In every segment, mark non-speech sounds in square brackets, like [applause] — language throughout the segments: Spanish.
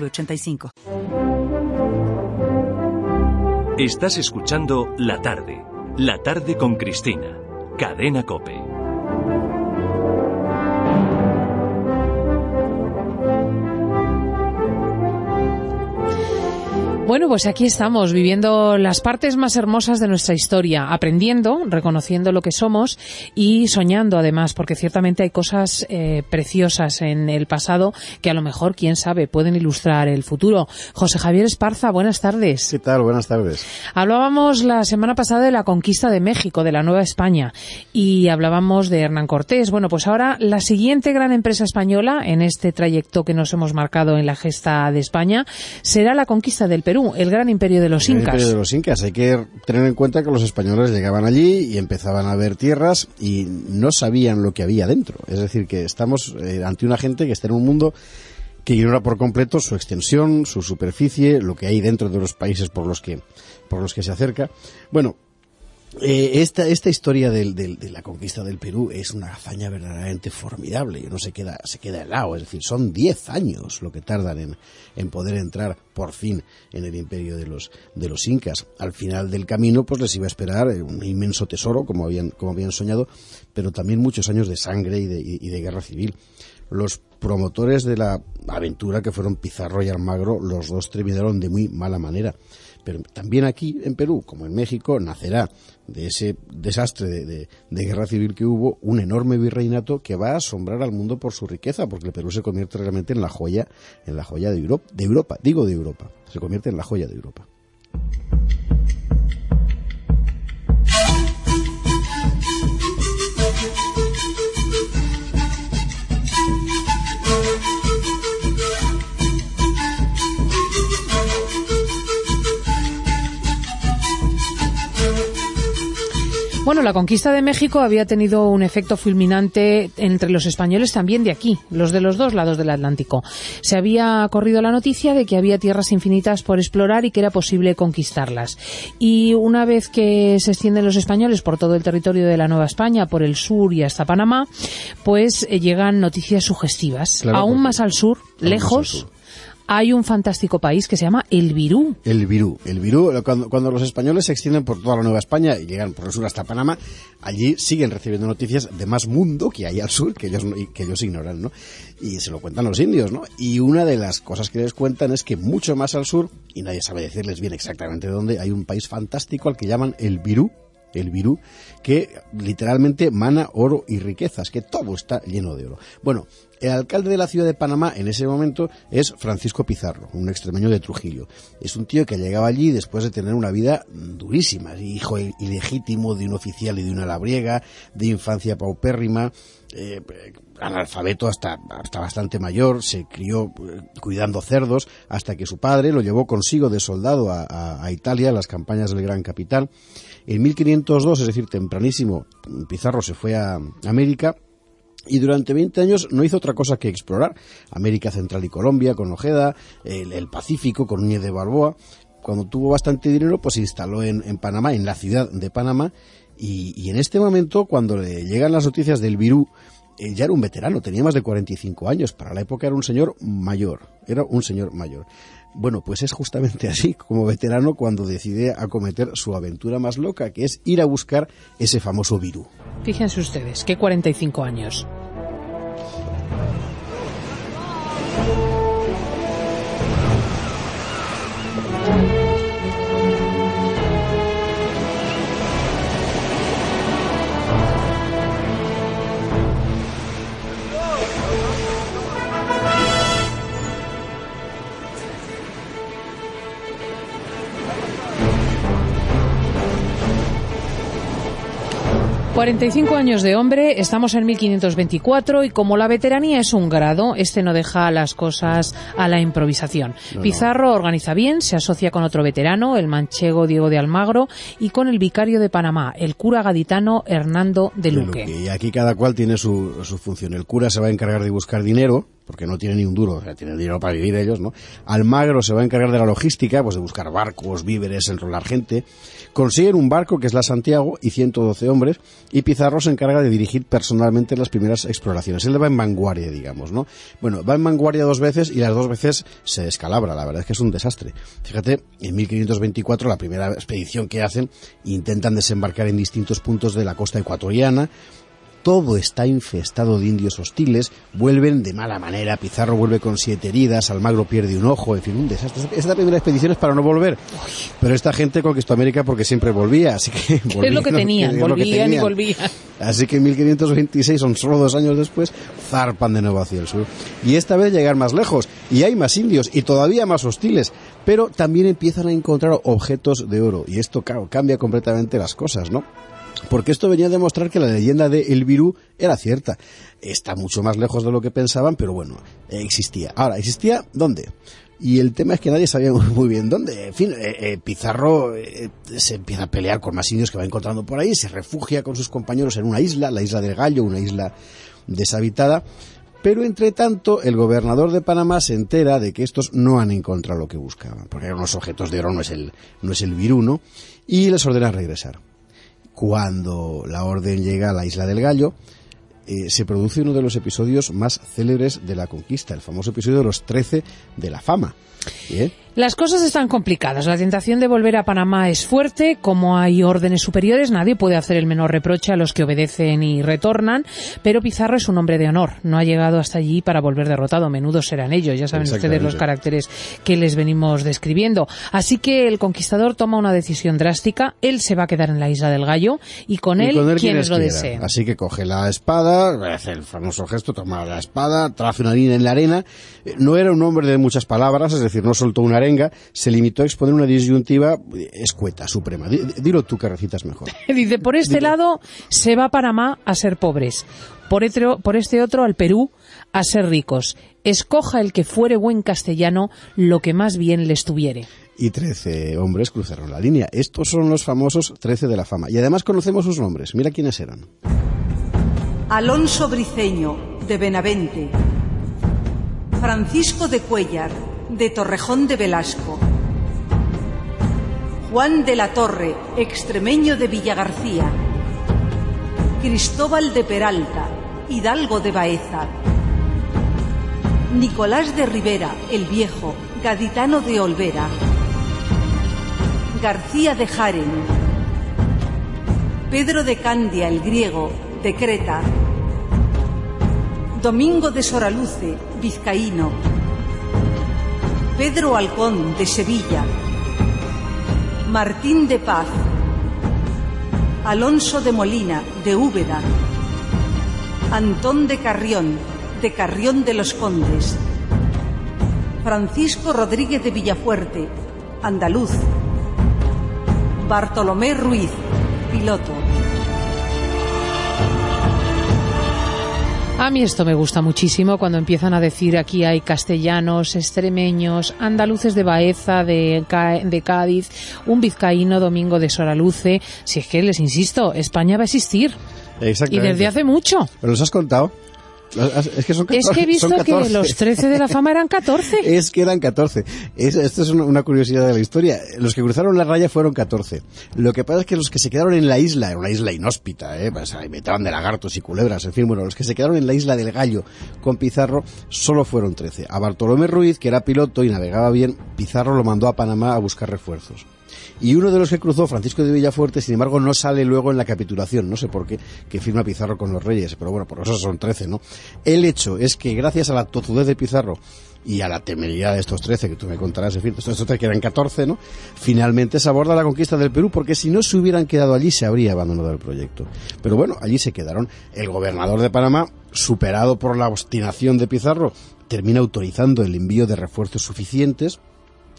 906985. Estás escuchando La Tarde. La Tarde con Cristina. Cadena Cope. Bueno, pues aquí estamos, viviendo las partes más hermosas de nuestra historia, aprendiendo, reconociendo lo que somos y soñando además, porque ciertamente hay cosas eh, preciosas en el pasado que a lo mejor, quién sabe, pueden ilustrar el futuro. José Javier Esparza, buenas tardes. ¿Qué tal? Buenas tardes. Hablábamos la semana pasada de la conquista de México, de la Nueva España, y hablábamos de Hernán Cortés. Bueno, pues ahora la siguiente gran empresa española en este trayecto que nos hemos marcado en la gesta de España será la conquista del Perú el gran imperio de los El incas. imperio de los incas. Hay que tener en cuenta que los españoles llegaban allí y empezaban a ver tierras y no sabían lo que había dentro. Es decir, que estamos eh, ante una gente que está en un mundo que ignora por completo su extensión, su superficie, lo que hay dentro de los países por los que por los que se acerca. Bueno, eh, esta, esta historia del, del- de la conquista del Perú es una hazaña verdaderamente formidable y uno se queda, se queda helado. Es decir, son 10 años lo que tardan en, en poder entrar por fin en el imperio de los, de los incas. Al final del camino, pues les iba a esperar eh, un inmenso tesoro, como habían, como habían soñado, pero también muchos años de sangre y de, y- y de guerra civil. Los promotores de la aventura, que fueron Pizarro y Almagro, los dos terminaron de muy mala manera. Pero también aquí en Perú, como en México, nacerá de ese desastre de, guerra civil que hubo un enorme virreinato que va a asombrar al mundo por su riqueza, porque el Perú se convierte realmente en la joya, en la joya de Europa, de Europa, digo de Europa, se convierte en la joya de Europa. Bueno, la conquista de México había tenido un efecto fulminante entre los españoles también de aquí, los de los dos lados del Atlántico. Se había corrido la noticia de que había tierras infinitas por explorar y que era posible conquistarlas. Y una vez que se extienden los españoles por todo el territorio de la Nueva España, por el sur y hasta Panamá, pues eh, llegan noticias sugestivas. Claro, Aún más al sur, lejos. Hay un fantástico país que se llama El Virú. El Virú. El Virú, cuando, los españoles se extienden por toda la Nueva España y llegan por el sur hasta Panamá, allí siguen recibiendo noticias de más mundo que hay al sur, que ellos, que ellos ignoran, ¿no? Y se lo cuentan los indios, ¿no? Y una de las cosas que les cuentan es que mucho más al sur, y nadie sabe decirles bien exactamente dónde, hay un país fantástico al que llaman el Virú, el Virú, que literalmente mana oro y riquezas, que todo está lleno de oro. Bueno, el alcalde de la ciudad de Panamá en ese momento es Francisco Pizarro, un extremeño de Trujillo. Es un tío que llegaba allí después de tener una vida durísima, hijo ilegítimo de un oficial y de una labriega, de infancia paupérrima, eh, analfabeto hasta, hasta bastante mayor, se crió eh, cuidando cerdos hasta que su padre lo llevó consigo de soldado a, a- Italia, a las campañas del Gran Capitán. En 1502, es decir, tempranísimo, Pizarro se fue a América y durante 20 años no hizo otra cosa que explorar América Central y Colombia con Ojeda, el, el Pacífico con Núñez de Balboa. Cuando tuvo bastante dinero, pues se instaló en, Panamá, en la ciudad de Panamá, y, en este momento, cuando le llegan las noticias del Virú, él ya era un veterano, tenía más de 45 años, para la época era un señor mayor, era un señor mayor. Bueno, pues es justamente así, como veterano, cuando decide acometer su aventura más loca, que es ir a buscar ese famoso Virú. Fíjense ustedes, que 45 años. 45 años de hombre, estamos en 1524 y como la veteranía es un grado, este no deja las cosas a la improvisación. Pizarro organiza bien, se asocia con otro veterano, el manchego Diego de Almagro, y con el vicario de Panamá, el cura gaditano Hernando de Luque. Y aquí cada cual tiene su, su función. El cura se va a encargar de buscar dinero, porque no tiene ni un duro, o sea, tienen dinero para vivir ellos, ¿no? Almagro se va a encargar de la logística, pues de buscar barcos, víveres, enrolar gente. Consiguen un barco que es la Santiago y 112 hombres, y Pizarro se encarga de dirigir personalmente las primeras exploraciones. Él va en vanguardia, digamos, ¿no? Bueno, va en vanguardia dos veces y las dos veces se descalabra, la verdad es que es un desastre. Fíjate, en 1524, la primera expedición que hacen, intentan desembarcar en distintos puntos de la costa ecuatoriana, todo está infestado de indios hostiles, vuelven de mala manera, Pizarro vuelve con siete heridas, Almagro pierde un ojo, en fin, un desastre. Esta primera expedición es para no volver, pero esta gente conquistó América porque siempre volvía, así que... [laughs] es lo que tenían, volvían y volvían. Así que en 1526, son solo dos años después, zarpan de nuevo hacia el sur. Y esta vez llegar más lejos, y hay más indios, y todavía más hostiles, pero también empiezan a encontrar objetos de oro, y esto claro, cambia completamente las cosas, ¿no? Porque esto venía a demostrar que la leyenda de El Virú era cierta. Está mucho más lejos de lo que pensaban, pero bueno, existía. Ahora, ¿existía dónde? Y el tema es que nadie sabía [laughs] muy bien dónde. En fin, eh, eh, Pizarro eh, se empieza a pelear con más indios que va encontrando por ahí, se refugia con sus compañeros en una isla, la isla del Gallo, una isla deshabitada. Pero entre tanto, el gobernador de Panamá se entera de que estos no han encontrado lo que buscaban, porque eran unos objetos de oro, no es el, no es el virú, ¿no? Y les ordena regresar cuando la orden llega a la isla del Gallo, eh, se produce uno de los episodios más célebres de la conquista, el famoso episodio de los Trece de la fama. ¿Bien? Las cosas están complicadas. La tentación de volver a Panamá es fuerte. Como hay órdenes superiores, nadie puede hacer el menor reproche a los que obedecen y retornan. Pero Pizarro es un hombre de honor. No ha llegado hasta allí para volver derrotado. Menudo serán ellos. Ya saben ustedes los caracteres que les venimos describiendo. Así que el conquistador toma una decisión drástica. Él se va a quedar en la isla del Gallo y con, él, quienes lo deseen. Así que coge la espada, hace el famoso gesto, toma la espada, traza una línea en la arena. Eh, no era un hombre de muchas palabras, es decir, no soltó una se limitó a exponer una disyuntiva escueta, suprema. Dilo tú que recitas mejor. [laughs] Dice, por este lado se va Panamá a ser pobres, por, por este otro al Perú a ser ricos. Escoja el que fuere buen castellano lo que más bien le estuviere y trece hombres cruzaron la línea. Estos son los famosos trece de la fama. Y además conocemos sus nombres. Mira quiénes eran. Alonso Briceño, de Benavente. Francisco de Cuellar, de Torrejón de Velasco. Juan de la Torre, extremeño de Villagarcía. Cristóbal de Peralta, hidalgo de Baeza. Nicolás de Rivera, el viejo, gaditano de Olvera. García de Jaren. Pedro de Candia, el griego, de Creta. Domingo de Soraluce, vizcaíno. Pedro Alcón de Sevilla, Martín de Paz, Alonso de Molina de Úbeda, Antón de Carrión de Carrión de los Condes, Francisco Rodríguez de Villafuerte, andaluz, Bartolomé Ruiz, piloto. A mí esto me gusta muchísimo cuando empiezan a decir aquí hay castellanos, extremeños, andaluces de Baeza, de, de Cádiz, un vizcaíno, Domingo de Soraluce. Si es que les insisto, España va a existir. Y desde hace mucho. ¿Pero los has contado? Es que, son 14, es que he visto que los 13 de la fama eran 14. [laughs] es que eran 14. Es, esto es una curiosidad de la historia. Los que cruzaron la raya fueron 14. Lo que pasa es que los que se quedaron en la isla, en una isla inhóspita, ¿eh? pues, de lagartos y culebras, en fin, bueno, los que se quedaron en la isla del Gallo con Pizarro solo fueron 13. A Bartolomé Ruiz, que era piloto y navegaba bien, Pizarro lo mandó a Panamá a buscar refuerzos. Y uno de los que cruzó, Francisco de Villafuerte, sin embargo, no sale luego en la capitulación, no sé por qué, que firma Pizarro con los reyes, pero bueno, por eso son trece, ¿no? El hecho es que gracias a la tozudez de Pizarro y a la temeridad de estos trece, que tú me contarás, en fin, estos trece que eran catorce, ¿no? Finalmente se aborda la conquista del Perú, porque si no se hubieran quedado allí, se habría abandonado el proyecto. Pero bueno, allí se quedaron. El gobernador de Panamá, superado por la obstinación de Pizarro, termina autorizando el envío de refuerzos suficientes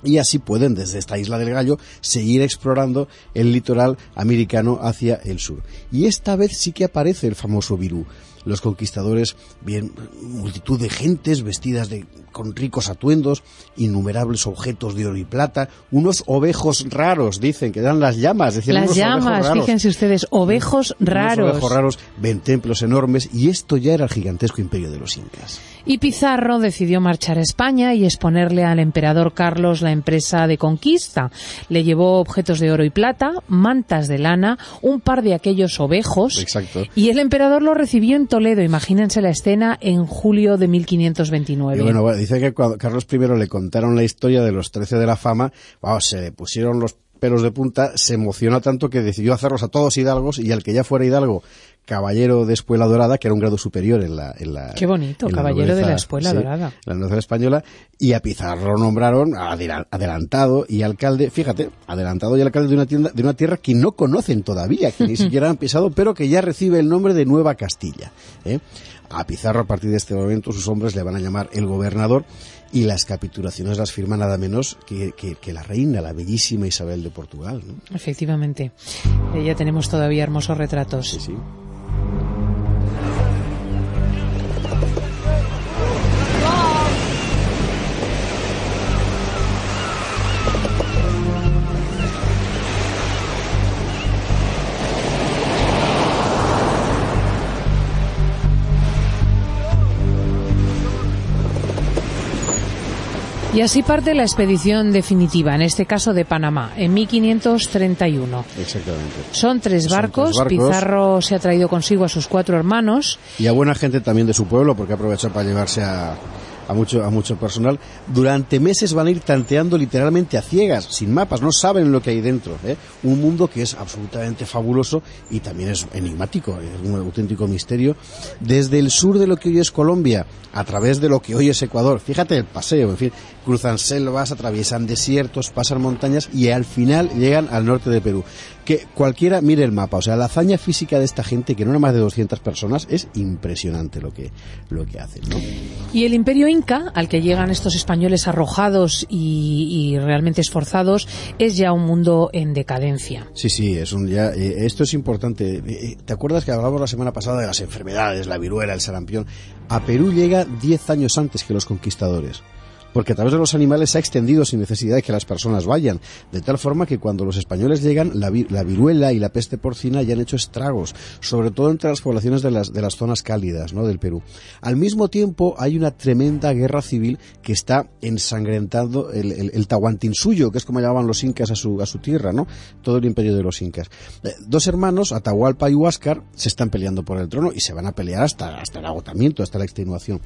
y así pueden desde esta isla del Gallo seguir explorando el litoral americano hacia el sur. Y esta vez sí que aparece el famoso virú. Los conquistadores, bien, multitud de gentes vestidas de, con ricos atuendos, innumerables objetos de oro y plata, unos ovejos raros, dicen, que dan las llamas. Decían, las unos llamas, fíjense ustedes, ovejos Unos raros. ovejos raros, ven templos enormes, y esto ya era el gigantesco imperio de los incas. Y Pizarro decidió marchar a España y exponerle al emperador Carlos la empresa de conquista. Le llevó objetos de oro y plata, mantas de lana, un par de aquellos ovejos. Exacto. Y el emperador lo recibió en Toledo. Imagínense la escena en julio de 1529. Y bueno, dice que cuando Carlos I le contaron la historia de los trece de la fama, vamos, se le pusieron los pelos de punta, se emocionó tanto que decidió hacerlos a todos hidalgos y al que ya fuera hidalgo, caballero de espuela dorada, que era un grado superior en la... En la Qué bonito, la caballero de la espuela sí, dorada. La nobleza española, y a Pizarro nombraron adela- adelantado y alcalde, fíjate, adelantado y alcalde de una, tienda, de una tierra que no conocen todavía, que ni [laughs] siquiera han pisado, pero que ya recibe el nombre de Nueva Castilla. ¿eh? A Pizarro, a partir de este momento, sus hombres le van a llamar el gobernador y las capitulaciones las firma nada menos que, que- que la reina, la bellísima Isabel de Portugal. ¿no? Efectivamente. Eh, ya tenemos todavía hermosos retratos. Sí, sí. Y así parte la expedición definitiva, en este caso de Panamá, en 1531. Exactamente. Son tres Son barcos. tres barcos. Pizarro se ha traído consigo a sus cuatro hermanos. Y a buena gente también de su pueblo, porque aprovecha para llevarse a, a mucho, a mucho personal. Durante meses van a ir tanteando literalmente a ciegas, sin mapas, no saben lo que hay dentro. ¿eh? Un mundo que es absolutamente fabuloso y también es enigmático, es un auténtico misterio. Desde el sur de lo que hoy es Colombia, a través de lo que hoy es Ecuador, fíjate el paseo, en fin, cruzan selvas, atraviesan desiertos, pasan montañas y al final llegan al norte de Perú. Que cualquiera mire el mapa, o sea, la hazaña física de esta gente, que no era más de 200 personas, es impresionante lo que, lo que hacen, ¿no? Y el imperio al que llegan estos españoles arrojados y, realmente esforzados, es ya un mundo en decadencia. Sí, sí, eh, esto es importante. Eh, eh, ¿Te acuerdas que hablábamos la semana pasada de las enfermedades, la viruela, el sarampión? A Perú llega 10 años antes que los conquistadores. Porque a través de los animales se ha extendido sin necesidad de que las personas vayan. De tal forma que cuando los españoles llegan, la, la viruela y la peste porcina ya han hecho estragos, sobre todo entre las poblaciones de las, de las zonas cálidas ¿no? del Perú. Al mismo tiempo, hay una tremenda guerra civil que está ensangrentando el, el, el que es como llamaban los incas a su, a su tierra, ¿no? Todo el imperio de los incas. Eh, dos hermanos, Atahualpa y Huáscar, se están peleando por el trono y se van a pelear hasta, hasta el agotamiento, hasta la extenuación.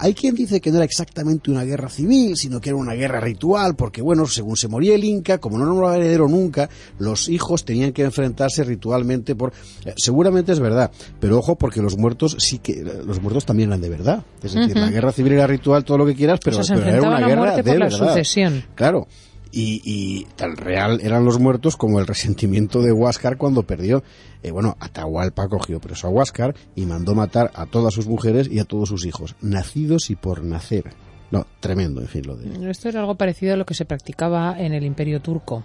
Hay quien dice que no era exactamente una guerra civil, sino que era una guerra ritual, porque bueno, según se moría el Inca, como no nombraba heredero nunca, los hijos tenían que enfrentarse ritualmente por... eh, seguramente es verdad, pero ojo porque los muertos sí que... los muertos también eran de verdad. Es decir, la guerra civil era ritual, todo lo que quieras, pero, O sea, se pero era una guerra de por la verdad. sucesión. Claro. Y, y tan real eran los muertos como el resentimiento de Huáscar cuando perdió. Eh, bueno, Atahualpa cogió preso a Huáscar y mandó matar a todas sus mujeres y a todos sus hijos, nacidos y por nacer. No, tremendo, en fin, lo de... Esto era algo parecido a lo que se practicaba en el imperio turco.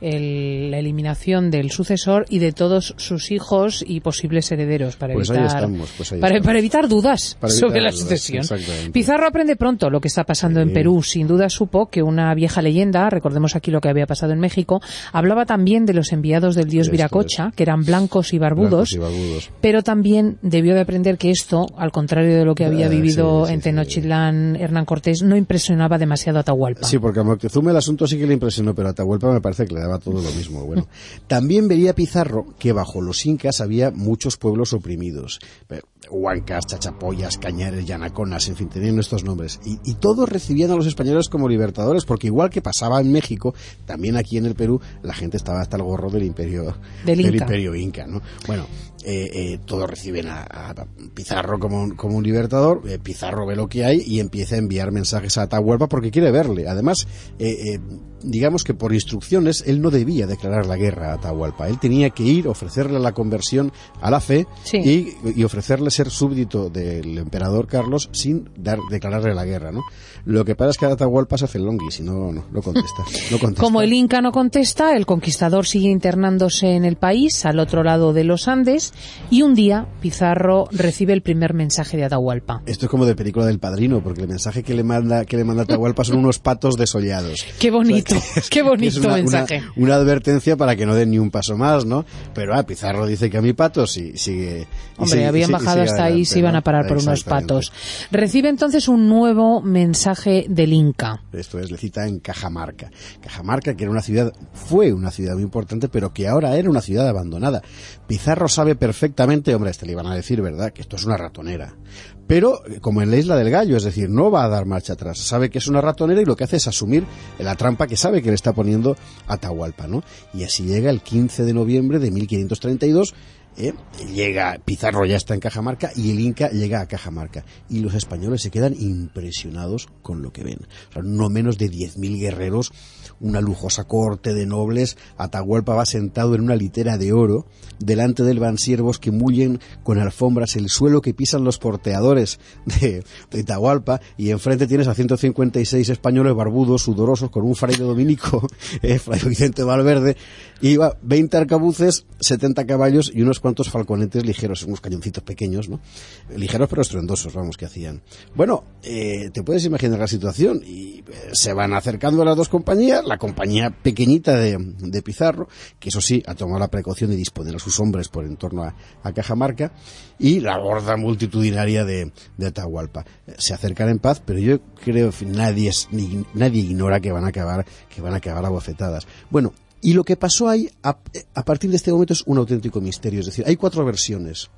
El- la eliminación del sucesor y de todos sus hijos y posibles herederos para Pues evitar estamos, pues para, para evitar dudas Para evitar sobre la dudas, sucesión. Pizarro aprende pronto lo que está pasando en Sí. Perú. Sin duda supo que una vieja leyenda, recordemos aquí lo que había pasado en México, hablaba también de los enviados del dios Viracocha, que eran blancos y barbudos. Blancos y barbudos. Pero también debió de aprender que esto, al contrario de lo que había Ah, vivido sí, sí, en. Tenochtitlán Hernán Cortés, no impresionaba demasiado a Atahualpa. Sí, porque a Moctezuma el asunto sí que le impresionó, pero a Atahualpa me parece le daba todo lo mismo. Bueno, también veía Pizarro que bajo los incas había muchos pueblos oprimidos. Eh, Huancas, Chachapoyas, Cañares, Yanaconas, en fin, tenían estos nombres. Y, y todos recibían a los españoles como libertadores, porque igual que pasaba en México, también aquí en el Perú, la gente estaba hasta el gorro del imperio, Del Inca. imperio inca, ¿no? Bueno, eh, eh, todos reciben a, a Pizarro como un, como un libertador, eh, Pizarro ve lo que hay y empieza a enviar mensajes a Atahualpa porque quiere verle. Además, eh, eh, digamos que por instrucciones, él él no debía declarar la guerra a Atahualpa. Él tenía que ir, ofrecerle la conversión a la fe y, y, ofrecerle ser súbdito del emperador Carlos sin dar, declararle la guerra, ¿no? Lo que pasa es que Atahualpa se hace el longui, si no, no, no contesta, no contesta. Como el Inca no contesta, el conquistador sigue internándose en el país, al otro lado de los Andes, y un día Pizarro recibe el primer mensaje de Atahualpa. Esto es como de película del padrino, porque el mensaje que le manda, que le manda Atahualpa son unos patos desollados. [laughs] Qué bonito, qué bonito una, mensaje. Una, una, advertencia para que no den ni un paso más, ¿no? Pero ah, Pizarro dice que a mi pato sí, sigue. Hombre, sigue, habían bajado hasta ahí y se iban a parar por unos patos. Recibe entonces un nuevo mensaje del Inca. Esto es, le cita en Cajamarca. Cajamarca, que era una ciudad, fue una ciudad muy importante, pero que ahora era una ciudad abandonada. Pizarro sabe perfectamente, hombre, este le iban a decir, ¿verdad?, que esto es una ratonera. Pero, como en la isla del gallo, es decir, no va a dar marcha atrás. Sabe que es una ratonera y lo que hace es asumir la trampa que sabe que le está poniendo Atahualpa, ¿no? Y así llega el 15 de noviembre de 1532 ¿Eh? llega Pizarro ya está en Cajamarca y el Inca llega a Cajamarca y los españoles se quedan impresionados con lo que ven. No menos de 10.000 guerreros, una lujosa corte de nobles, Atahualpa va sentado en una litera de oro, delante del van siervos que mullen con alfombras el suelo que pisan los porteadores de, de Atahualpa y enfrente tienes a 156 españoles barbudos, sudorosos, con un fraile dominico, [laughs] eh, Fray Vicente Valverde, y va 20 arcabuces, 70 caballos y unos cuantos falconetes ligeros, unos cañoncitos pequeños, ¿no? Ligeros pero estruendosos, vamos, que hacían. Bueno, eh, te puedes imaginar la situación y eh, se van acercando a las dos compañías, la compañía pequeñita de, de, Pizarro, que eso sí, ha tomado la precaución de disponer a sus hombres por en torno a, Cajamarca, y la horda multitudinaria de, de Atahualpa. Se acercan en paz, pero yo creo que nadie, ni, nadie ignora que van a acabar, que van a acabar a bofetadas. Bueno, y lo que pasó ahí, a, partir de este momento, es un auténtico misterio. Es decir, hay cuatro versiones.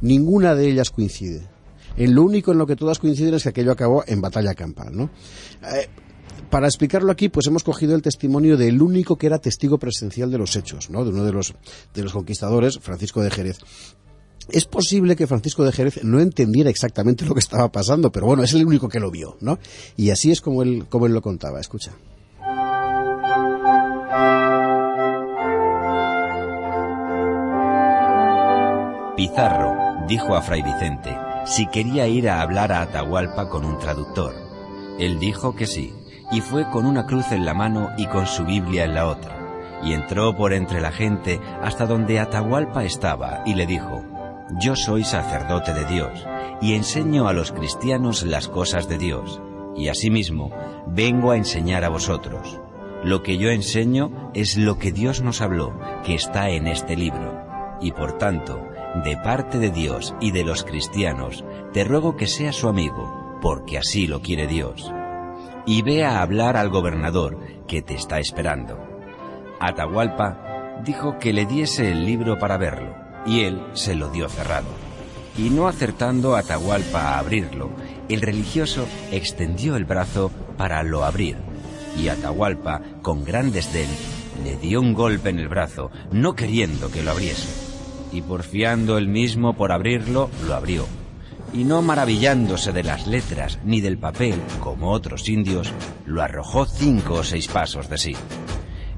Ninguna de ellas coincide. En lo único en lo que todas coinciden es que aquello acabó en batalla campal, ¿no? Eh, para explicarlo aquí, pues hemos cogido el testimonio del único que era testigo presencial de los hechos, ¿no? De uno de los, de los conquistadores, Francisco de Jerez. Es posible que Francisco de Jerez no entendiera exactamente lo que estaba pasando, pero bueno, es el único que lo vio, ¿no? Y así es como él, como él lo contaba. Escucha. Pizarro dijo a Fray Vicente si quería ir a hablar a Atahualpa con un traductor. Él dijo que sí, y fue con una cruz en la mano y con su Biblia en la otra, y entró por entre la gente hasta donde Atahualpa estaba y le dijo, Yo soy sacerdote de Dios, y enseño a los cristianos las cosas de Dios, y asimismo vengo a enseñar a vosotros. Lo que yo enseño es lo que Dios nos habló, que está en este libro, y por tanto, de parte de Dios y de los cristianos, te ruego que seas su amigo, porque así lo quiere Dios. Y ve a hablar al gobernador, que te está esperando. Atahualpa dijo que le diese el libro para verlo, y él se lo dio cerrado. Y no acertando Atahualpa a abrirlo, el religioso extendió el brazo para lo abrir, y Atahualpa, con gran desdén, le dio un golpe en el brazo, no queriendo que lo abriese y porfiando él mismo por abrirlo, lo abrió. Y no maravillándose de las letras ni del papel, como otros indios, lo arrojó cinco o seis pasos de sí.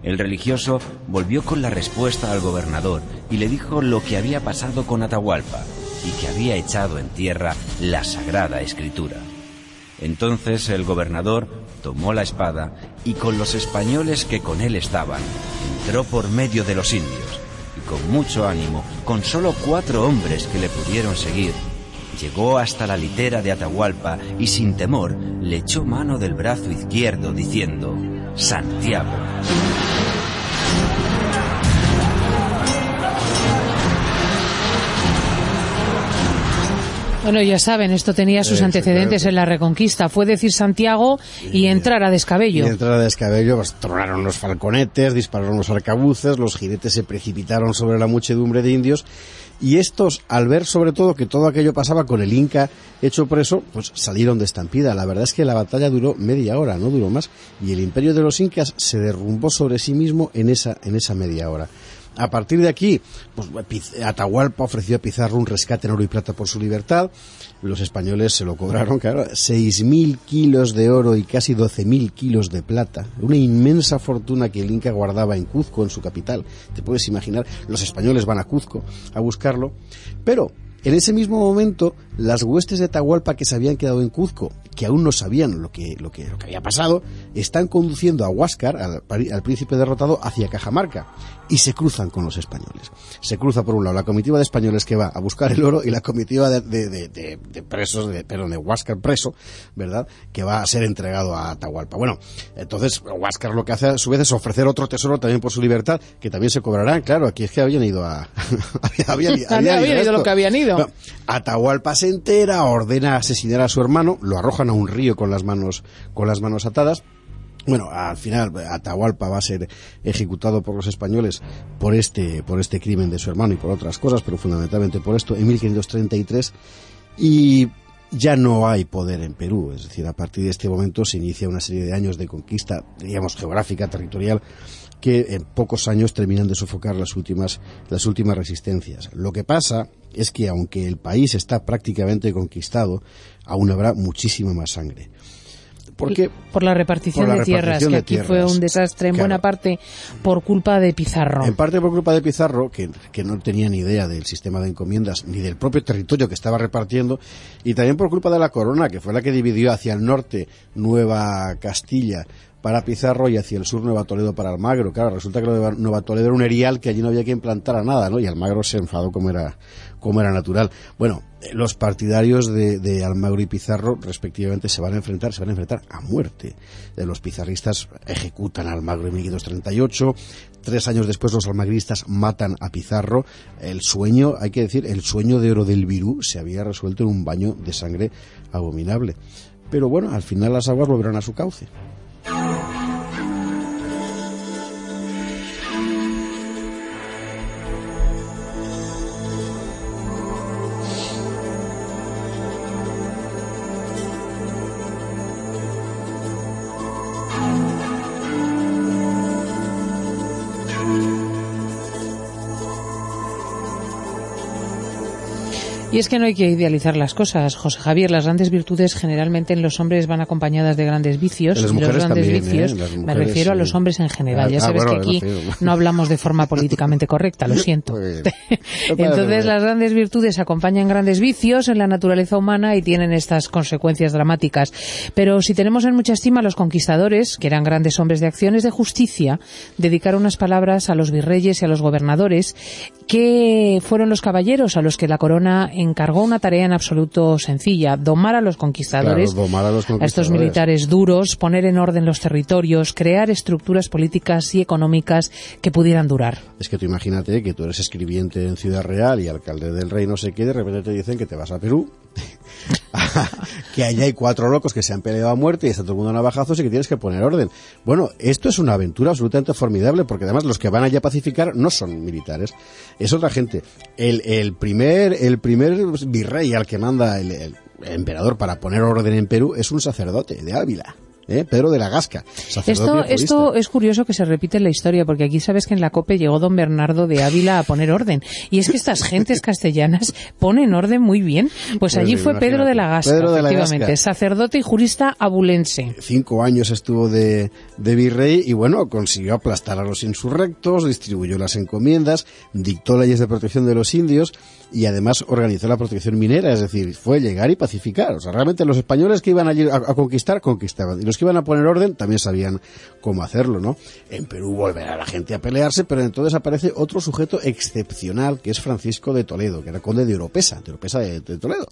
El religioso volvió con la respuesta al gobernador y le dijo lo que había pasado con Atahualpa y que había echado en tierra la sagrada escritura. Entonces el gobernador tomó la espada y con los españoles que con él estaban, entró por medio de los indios con mucho ánimo, con solo cuatro hombres que le pudieron seguir, llegó hasta la litera de Atahualpa y sin temor le echó mano del brazo izquierdo diciendo, Santiago. Bueno, ya saben, esto tenía sus antecedentes en la Reconquista. Fue decir Santiago y, entrar a descabello. Y entrar a descabello, pues tronaron los falconetes, dispararon los arcabuces, los jinetes se precipitaron sobre la muchedumbre de indios y estos, al ver sobre todo que todo aquello pasaba con el Inca hecho preso, pues salieron de estampida. La verdad es que la batalla duró media hora, no duró más, y el imperio de los Incas se derrumbó sobre sí mismo en esa, en esa media hora. A partir de aquí, pues Atahualpa ofreció a Pizarro un rescate en oro y plata por su libertad. Los españoles se lo cobraron, claro, 6.000 kilos de oro y casi 12.000 kilos de plata. Una inmensa fortuna que el Inca guardaba en Cuzco, en su capital. Te puedes imaginar, los españoles van a Cuzco a buscarlo. Pero en ese mismo momento, las huestes de Atahualpa que se habían quedado en Cuzco, que aún no sabían lo que, lo que, lo que había pasado, están conduciendo a Huáscar, al, al, príncipe derrotado, hacia Cajamarca y se cruzan con los españoles. Se cruza por un lado la comitiva de españoles que va a buscar el oro y la comitiva de, de, de, de presos, de, perdón, de Huáscar preso, ¿verdad? Que va a ser entregado a Atahualpa. Bueno, entonces Huáscar lo que hace a su vez es ofrecer otro tesoro también por su libertad, que también se cobrarán. Claro, aquí es que habían ido a... [laughs] habían, habían, habían ido lo que habían ido. Bueno, Atahualpa se entera, ordena asesinar a su hermano, lo arrojan a un río con las manos, con las manos atadas. Bueno, al final Atahualpa va a ser ejecutado por los españoles por este, por este crimen de su hermano y por otras cosas, pero fundamentalmente por esto, en 1533. Y ya no hay poder en Perú, es decir, a partir de este momento se inicia una serie de años de conquista, digamos, geográfica, territorial, que en pocos años terminan de sofocar las últimas, las últimas resistencias. Lo que pasa es que aunque el país está prácticamente conquistado, aún habrá muchísima más sangre. Porque, por la repartición por la de tierras, repartición que aquí tierras. fue un desastre en Claro. buena parte por culpa de Pizarro. En parte por culpa de Pizarro, que, que no tenía ni idea del sistema de encomiendas ni del propio territorio que estaba repartiendo, y también por culpa de la corona, que fue la que dividió hacia el norte Nueva Castilla para Pizarro y hacia el sur Nueva Toledo para Almagro. Claro, resulta que Nueva, Nueva Toledo era un erial que allí no había que implantar a nada, ¿no? Y Almagro se enfadó como era, como era natural. Bueno, eh, los partidarios de, de Almagro y Pizarro respectivamente se van a enfrentar, se van a enfrentar a muerte. Eh, Los pizarristas ejecutan a Almagro en 1538, tres años después los almagristas matan a Pizarro. El sueño, hay que decir, el sueño de oro del Virú se había resuelto en un baño de sangre abominable. Pero bueno, al final las aguas volverán a su cauce. Oh. Y es que no hay que idealizar las cosas, José Javier. Las grandes virtudes generalmente en los hombres van acompañadas de grandes vicios. En las y los grandes también, vicios, ¿eh? Las me refiero a los hombres en general. ya Ah, sabes bueno, que aquí no hablamos de forma políticamente correcta, lo [laughs] siento. [laughs] Entonces las grandes virtudes acompañan grandes vicios en la naturaleza humana y tienen estas consecuencias dramáticas. Pero si tenemos en mucha estima a los conquistadores, que eran grandes hombres de acciones de justicia, dedicar unas palabras a los virreyes y a los gobernadores, que fueron los caballeros a los que la corona encargó una tarea en absoluto sencilla, domar a los conquistadores, Claro, domar a los estos militares duros, poner en orden los territorios, crear estructuras políticas y económicas que pudieran durar. Es que tú imagínate que tú eres escribiente en Ciudad Real y alcalde del rey no sé qué, de repente te dicen que te vas a Perú, [laughs] que allá hay cuatro locos que se han peleado a muerte y está todo el mundo navajazos y que tienes que poner orden. Bueno, esto es una aventura absolutamente formidable porque además los que van allá a pacificar no son militares, es otra gente. El, primer, el primer virrey al que manda el emperador para poner orden en Perú es un sacerdote de Ávila. ¿Eh? Pedro de la Gasca. Esto, es curioso que se repite en la historia, porque aquí sabes que en la COPE llegó don Bernardo de Ávila a poner orden. Y es que estas [laughs] gentes castellanas ponen orden muy bien. Pues Pues allí fue Pedro de la Gasca, Pedro de la efectivamente, Gasca. sacerdote y jurista abulense. cinco años estuvo de, de virrey y bueno, consiguió aplastar a los insurrectos, distribuyó las encomiendas, dictó leyes de protección de los indios y además organizó la protección minera, es decir, fue llegar y pacificar. O sea, realmente los españoles que iban allí a, a conquistar, conquistaban. Y los que iban a poner orden también sabían cómo hacerlo, ¿no? En Perú volverá la gente a pelearse, pero entonces aparece otro sujeto excepcional, que es Francisco de Toledo, que era conde de Oropesa, de Oropesa de, de Toledo.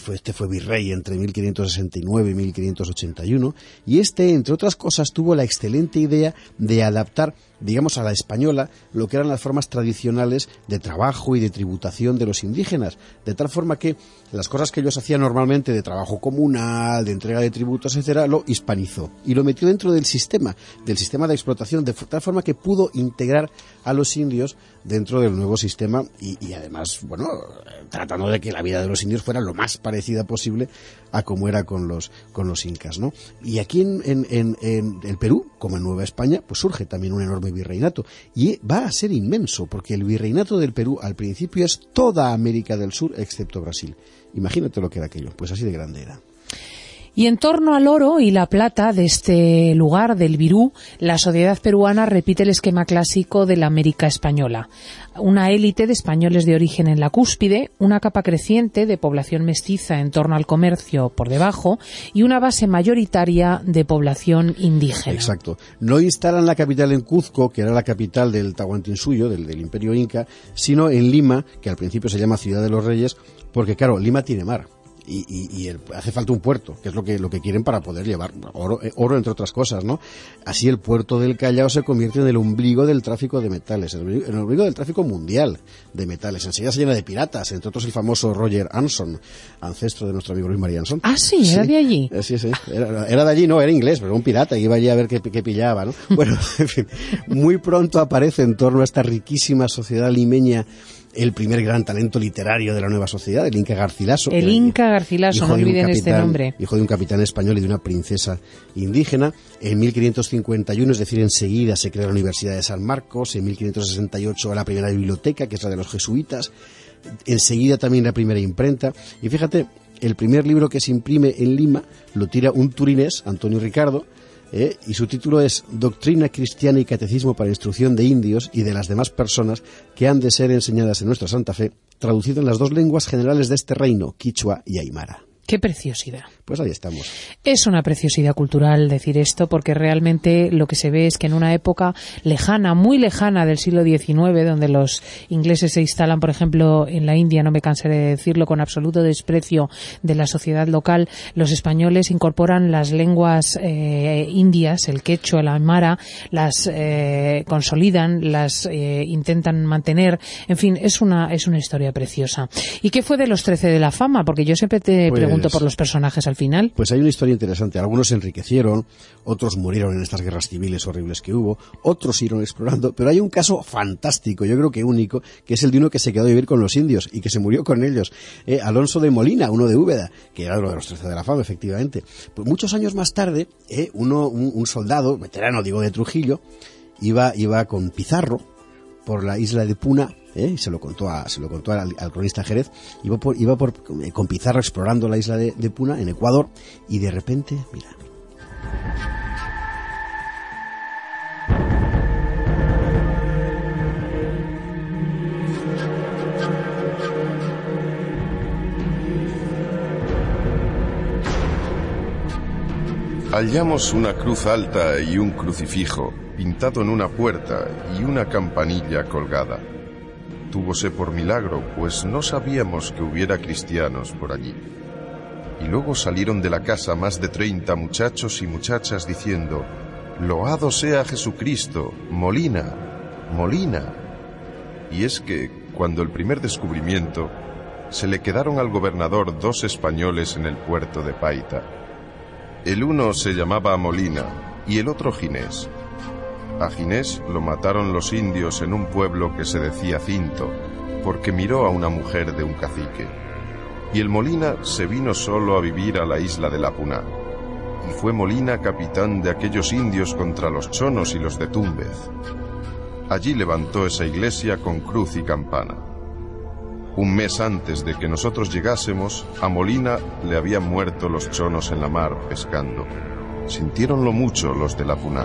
Fue- Este fue virrey entre 1569 y 1581 y este, entre otras cosas, tuvo la excelente idea de adaptar, digamos, a la española lo que eran las formas tradicionales de trabajo y de tributación de los indígenas, de tal forma que las cosas que ellos hacían normalmente de trabajo comunal, de entrega de tributos, etcétera, lo hispanizó y lo metió dentro del sistema, del sistema de explotación, de tal forma que pudo integrar a los indios dentro del nuevo sistema y, y además, bueno, tratando de que la vida de los indios fuera lo más parecida posible a como era con los, con los incas, ¿no? Y aquí en, en, en, en el Perú, como en Nueva España, pues surge también un enorme virreinato. Y va a ser inmenso, porque el virreinato del Perú al principio es toda América del Sur excepto Brasil. Imagínate lo que era aquello, pues así de grande era. Y en torno al oro y la plata de este lugar, del Virú, la sociedad peruana repite el esquema clásico de la América española. Una élite de españoles de origen en la cúspide, una capa creciente de población mestiza en torno al comercio por debajo y una base mayoritaria de población indígena. Exacto. No instalan la capital en Cuzco, que era la capital del Tahuantinsuyo, del, del Imperio Inca, sino en Lima, que al principio se llama Ciudad de los Reyes, porque claro, Lima tiene mar y, y, y el, hace falta un puerto, que es lo que, lo que quieren para poder llevar oro, eh, oro, entre otras cosas, ¿no? Así el puerto del Callao se convierte en el ombligo del tráfico de metales, en el, el ombligo del tráfico mundial de metales. Enseguida se llena de piratas, entre otros el famoso Roger Anson, ancestro de nuestro amigo Luis María Anson. Ah, sí, era de allí. Eh, Sí, sí, era, era, de allí, no, era inglés, pero un pirata, y iba allí a ver qué, qué pillaba, ¿no? [laughs] Bueno, en fin, muy pronto aparece en torno a esta riquísima sociedad limeña el primer gran talento literario de la nueva sociedad, el Inca Garcilaso. El Inca Garcilaso, no olviden capitán, este nombre. Hijo de un capitán español y de una princesa indígena. En 1551, es decir, enseguida se crea la Universidad de San Marcos. En 1568 la primera biblioteca, que es la de los jesuitas. Enseguida también la primera imprenta. Y fíjate, el primer libro que se imprime en Lima lo tira un turinés, Antonio Ricardo, ¿eh? y su título es Doctrina Cristiana y Catecismo para Instrucción de Indios y de las demás personas que han de ser enseñadas en nuestra Santa Fe, traducido en las dos lenguas generales de este reino, quichua y aymara. ¡Qué preciosidad! Pues ahí estamos. Es una preciosidad cultural decir esto, porque realmente lo que se ve es que en una época lejana, muy lejana del siglo XIX, donde los ingleses se instalan, por ejemplo, en la India, no me cansaré de decirlo, con absoluto desprecio de la sociedad local, los españoles incorporan las lenguas eh, indias, el quechua, el aymara, las eh, consolidan, las eh, intentan mantener, en fin, es una, es una historia preciosa. ¿Y qué fue de los Trece de la Fama? Porque yo siempre te pues... pregunto por los personajes al final. Pues hay una historia interesante. Algunos se enriquecieron, otros murieron en estas guerras civiles horribles que hubo, otros siguieron explorando, pero hay un caso fantástico, yo creo que único, que es el de uno que se quedó a vivir con los indios y que se murió con ellos. Eh, Alonso de Molina, uno de Úbeda, que era uno de los trece de la fama, efectivamente. Pues muchos años más tarde, eh, uno, un, un soldado, veterano, digo, de Trujillo, iba, iba con Pizarro por la isla de Puna ¿eh? se lo contó, a, se lo contó al, cronista Jerez, iba, por, iba por, eh, con Pizarro explorando la isla de, Puna, en Ecuador, y de repente, mira. Hallamos una cruz alta y un crucifijo pintado en una puerta y una campanilla colgada túvose por milagro, pues no sabíamos que hubiera cristianos por allí. Y luego salieron de la casa más de treinta muchachos y muchachas diciendo, Loado sea Jesucristo, Molina, Molina. Y es que, cuando el primer descubrimiento, se le quedaron al gobernador dos españoles en el puerto de Paita. El uno se llamaba Molina y el otro Ginés. A Ginés lo mataron los indios en un pueblo que se decía Cinto, porque miró a una mujer de un cacique. Y el Molina se vino solo a vivir a la isla de la Puna. Y fue Molina capitán de aquellos indios contra los chonos y los de Túmbez. Allí levantó esa iglesia con cruz y campana. Un mes antes de que nosotros llegásemos, a Molina le habían muerto los chonos en la mar pescando. Sintiéronlo mucho los de la Puna.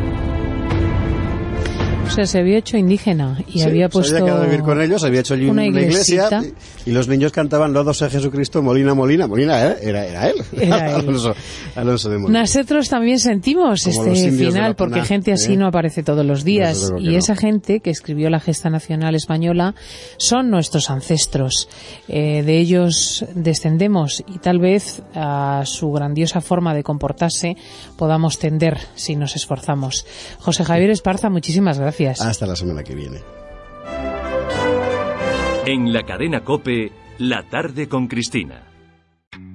sea, se había hecho indígena y sí, había puesto. Se había quedado a vivir con ellos, había hecho allí una, una iglesia y, y, los niños cantaban Lodos a Jesucristo, Molina, Molina. Molina era, era, era él. [laughs] Era. [laughs] Alonso, Alonso, de Molina. Nosotros también sentimos Como este final porque Puna, gente así ¿eh? no aparece todos los días. Y no. esa gente que escribió la gesta nacional española son nuestros ancestros. Eh, de ellos descendemos y tal vez a su grandiosa forma de comportarse podamos tender si nos esforzamos. José Javier Esparza, muchísimas gracias. Hasta la semana que viene. En la cadena Cope, la tarde con Cristina.